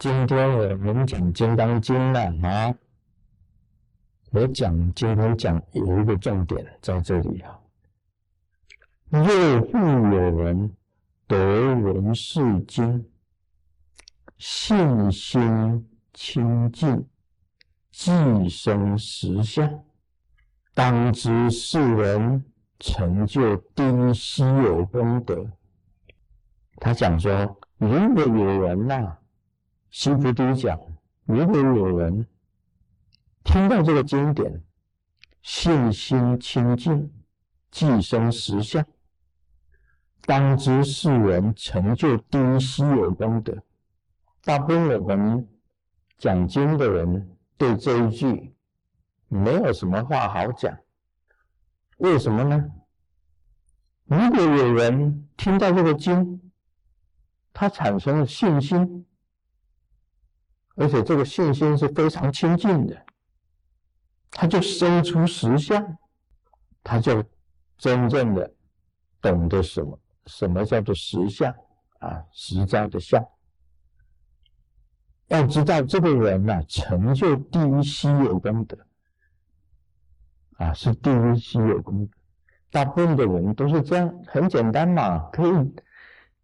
今天我们讲《金刚经》了啊！我讲今天讲有一个重点在这里啊。若复有人得闻是经，信心清净，即生实相，当知是人成就丁稀有功德。他讲说，如果有人呐。西菩提讲：如果有人听到这个经典，信心清净，即生实相，当知是人成就第一稀有功德。大部分我们讲经的人对这一句没有什么话好讲，为什么呢？如果有人听到这个经，他产生了信心。而且这个信心是非常亲近的，他就生出实相，他就真正的懂得什么什么叫做实相啊，实在的相。要知道这个人呐，成就第一稀有功德啊，是第一稀有功德。大部分的人都是这样，很简单嘛，可以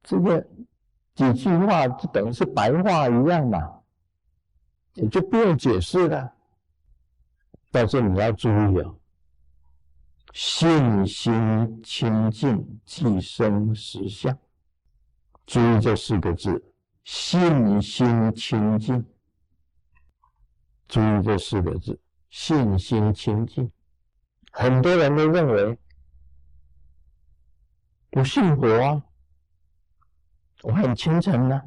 这个几句话就等于是白话一样嘛。也就不用解释了，但是你要注意哦，信心清净即生实相。注意这四个字：信心清净。注意这四个字：信心清净。很多人都认为我信佛啊，我很虔诚啊。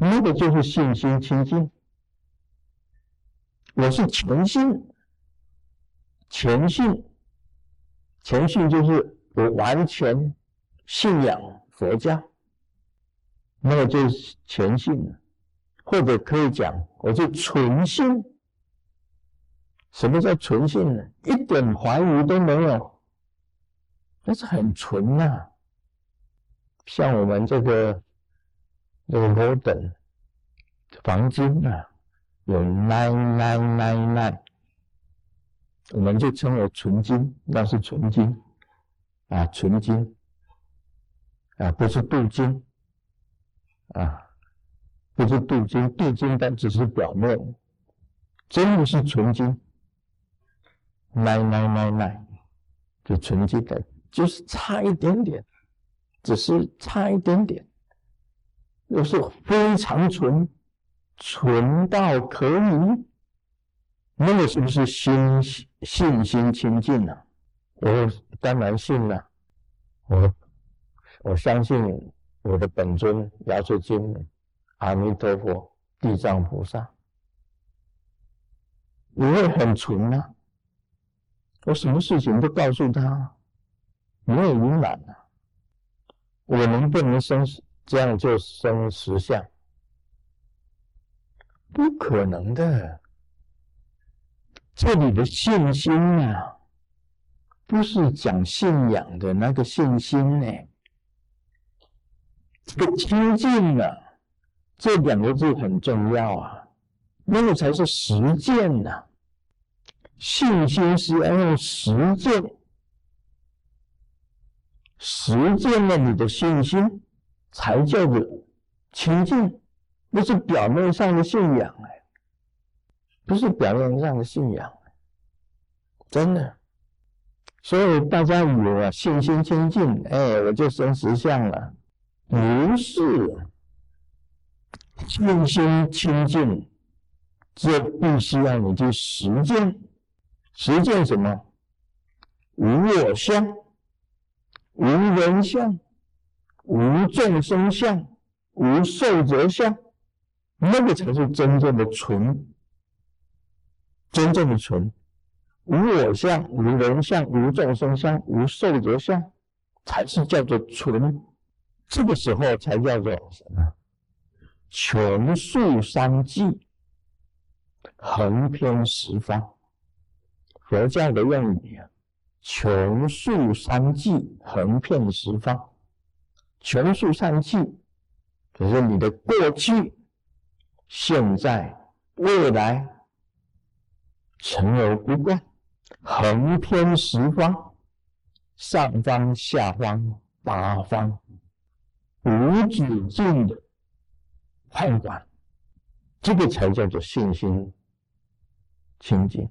那个就是信心清净，我是全信，全信，全信就是我完全信仰佛教，那个就是全信了，或者可以讲，我是纯信。什么叫纯信呢？一点怀疑都没有，那是很纯呐。像我们这个。这个罗等黄金啊，有 nine nine nine nine，我们就称为纯金，那是纯金啊，纯金啊，不是镀金啊，不是镀金，镀金但只是表面，真的是纯金 nine nine nine nine，就纯金的，就是差一点点，只是差一点点。又是非常纯，纯到可以，那个是不是心信心清净呢？我当然信了，我我相信我的本尊药师经、阿弥陀佛、地藏菩萨，我会很纯啊，我什么事情都告诉他，没有隐瞒啊，我能不能生死？这样就生实相，不可能的。这里的信心啊，不是讲信仰的那个信心呢。这个清净啊，这两个字很重要啊，那个才是实践呐。信心是要用实践，实践了你的信心。才叫做清净，不是表面上的信仰哎，不是表面上的信仰，真的。所以大家以为啊，信心清净，哎，我就生实相了，不是。信心清净，这必须要你去实践，实践什么？无我相，无人相。无众生相，无寿者相，那个才是真正的纯，真正的纯。无我相，无人相，无众生相，无寿者相，才是叫做纯。这个时候才叫做什么？穷数三际，横偏十方。佛教的用语啊，穷数三际，横遍十方。全数三际，就是你的过去、现在、未来，成而不断，横偏十方，上方、下方、八方，无止境的判断，这个才叫做信心清净。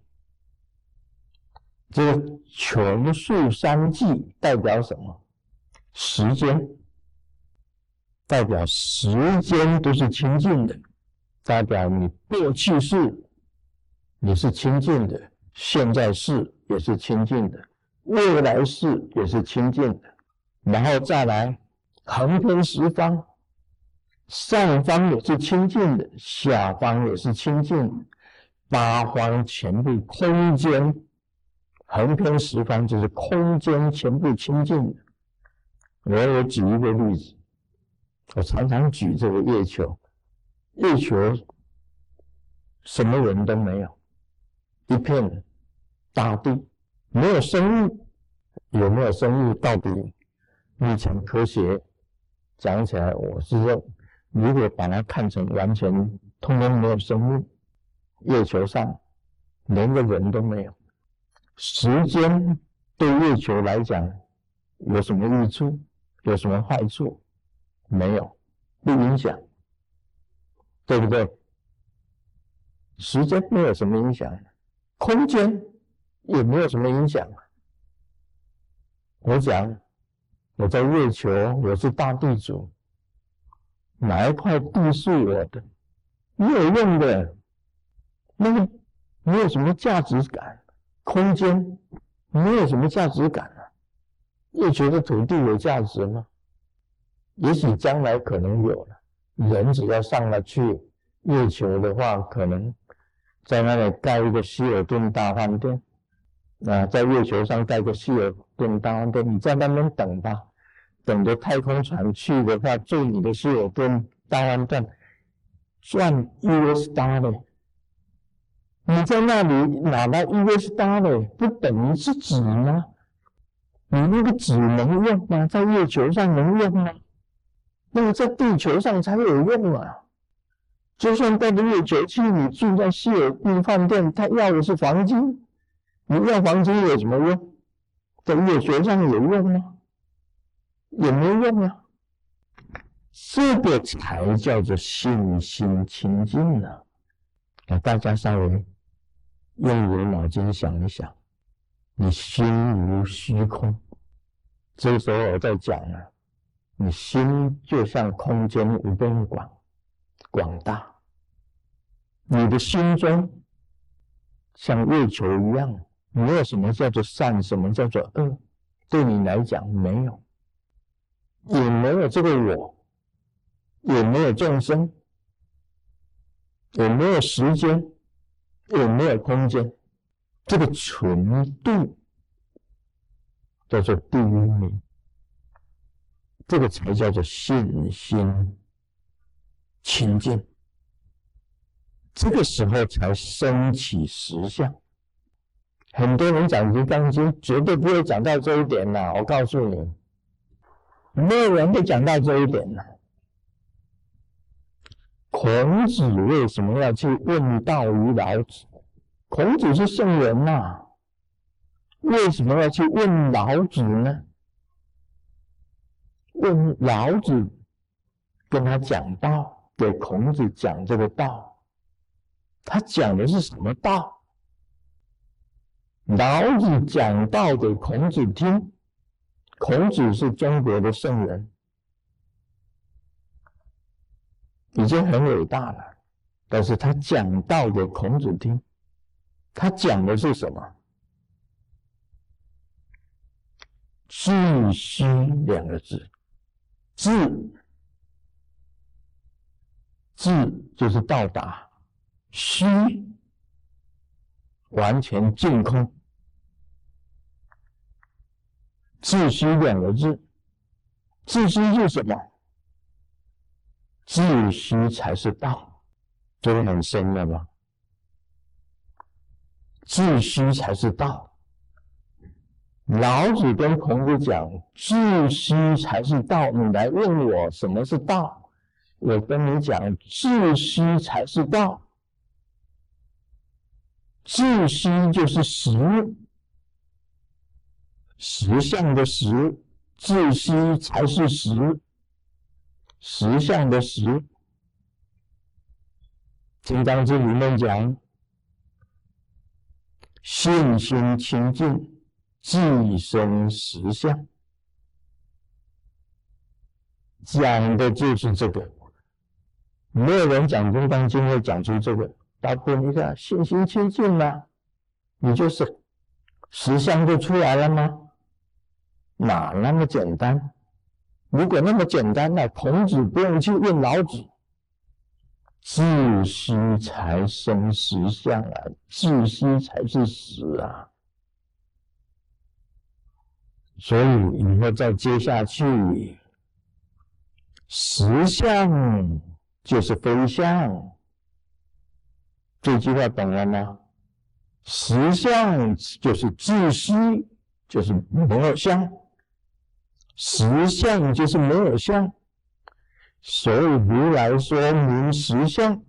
这个全数三季代表什么？时间，代表时间都是清净的，代表你过去式你是清净的，现在式也是清净的，未来式也是清净的，然后再来横天十方，上方也是清净的，下方也是清净的，八方全部空间。横天十方就是空间全部清净的。我我举一个例子，我常常举这个月球，月球什么人都没有，一片大地，没有生物，有没有生物？到底目前科学讲起来，我是说，如果把它看成完全通通没有生物，月球上连个人都没有。时间对月球来讲有什么益处？有什么坏处？没有，不影响，对不对？时间没有什么影响，空间也没有什么影响。我讲我在月球，我是大地主，哪一块地是我的？没有用的，那个没有什么价值感。空间没有什么价值感啊！月球的土地有价值吗？也许将来可能有了。人只要上了去月球的话，可能在那里盖一个希尔顿大饭店啊，在月球上盖个希尔顿大饭店，你在那边等吧，等着太空船去的话，住你的希尔顿大饭店，赚 US dollar。你在那里拿到 US dollar 不等于是纸吗？你那个纸能用吗？在月球上能用吗？那么在地球上才有用啊！就算到了月球去，你住在希尔顿饭店，他要的是黄金，你要黄金有什么用？在月球上有用吗？有没用啊？这个才叫做信心清净呢！啊，大家稍微。用你的脑筋想一想，你心如虚空。这个时候我在讲啊，你心就像空间无边广广大，你的心中像月球一样，没有什么叫做善，什么叫做恶，对你来讲没有，也没有这个我，也没有众生，也没有时间。也没有空间？这个纯度叫做第一名，这个才叫做信心清净。这个时候才升起实相。很多人讲《金刚经》，绝对不会讲到这一点呐！我告诉你，没有人会讲到这一点呐。孔子为什么要去问道于老子？孔子是圣人呐，为什么要去问老子呢？问老子，跟他讲道，给孔子讲这个道，他讲的是什么道？老子讲道给孔子听，孔子是中国的圣人。已经很伟大了，但是他讲道给孔子听，他讲的是什么？自虚两个字，自自就是到达，虚完全净空，自虚两个字，自虚是什么？自虚才是道，这个很深了吧？自虚才是道。老子跟孔子讲，自虚才是道。你来问我什么是道？我跟你讲，自虚才是道。自虚就是实，实相的实，自虚才是实，实相的实。《金刚经》里面讲，信心清净，自生实相，讲的就是这个。没有人讲《金刚经》会讲出这个。大部分你看信心清净嘛，你就是实相就出来了吗？哪那么简单？如果那么简单，那孔子不用去问老子，自私才生实相啊，自私才是实啊。所以以后再接下去，实相就是非相。这句话懂了吗？实相就是自虚，就是没有相；实相就是没有相。所以如来说明实相，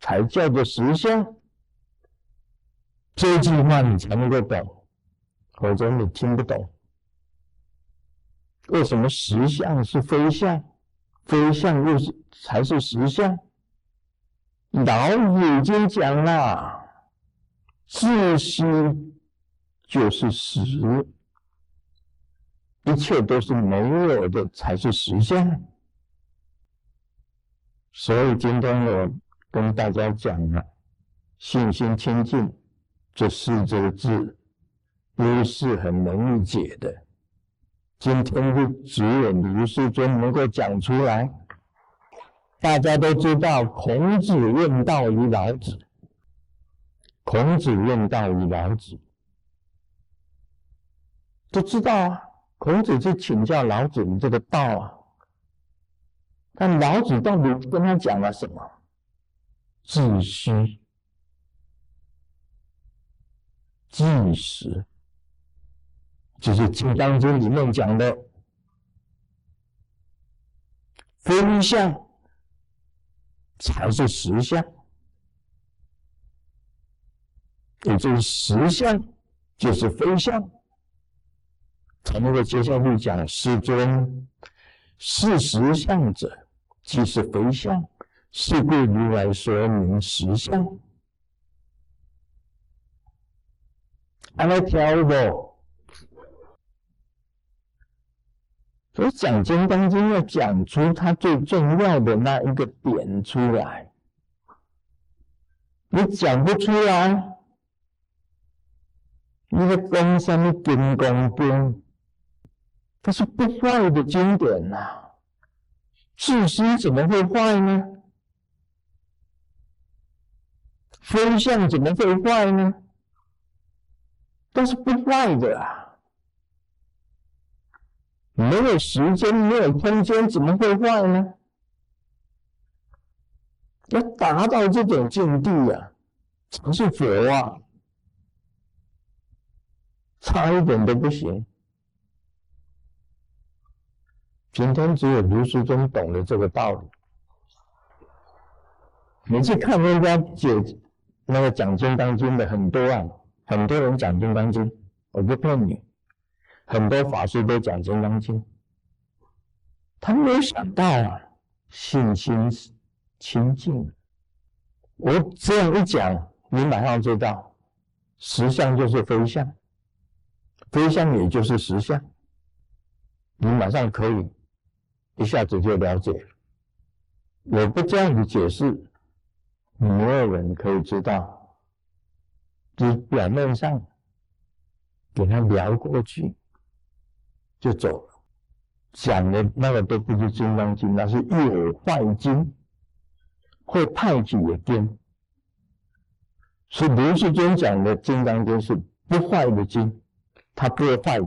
才叫做实相。这句话你才能够懂，否则你听不懂。为什么实相是非相，非相又是才是实相？老已经讲了，自心就是实，一切都是没有的才是实相。所以今天我跟大家讲了，信心清净这四这个字，不是很容易解的。今天就只有卢世尊能够讲出来。大家都知道，孔子问道于老子。孔子问道于老子，都知道啊。孔子去请教老子你这个道啊，但老子到底跟他讲了什么？自虚，即实，就是《金刚经》里面讲的非相。才是实相，也就是实相就是非相。才能够接下去讲师尊，是实相者，即是非相。是故如来说明实相。安来挑不？所以讲《金刚经》要讲出它最重要的那一个点出来，你讲不出来，你的讲什么《金刚经》？它是不坏的经典呐，自心怎么会坏呢？非相怎么会坏呢？都是不坏的啊。没有时间，没有空间，怎么会坏呢？要达到这种境地啊，才是佛啊，差一点都不行。今天只有卢师尊懂得这个道理。你去看人家解那个讲《经当经》的很多啊，很多人讲《经当经》，我不骗你。很多法师都讲《金刚经》，他没有想到啊，信心清净。我这样一讲，你马上知道，实相就是非相，非相也就是实相，你马上可以一下子就了解。我不这样子解释，没有人可以知道，你表面上给他聊过去。就走了，讲的那个都不是《金刚经》，那是有坏经，会派去的经。是刘世尊讲的《金刚经》是不坏的经，它不会坏。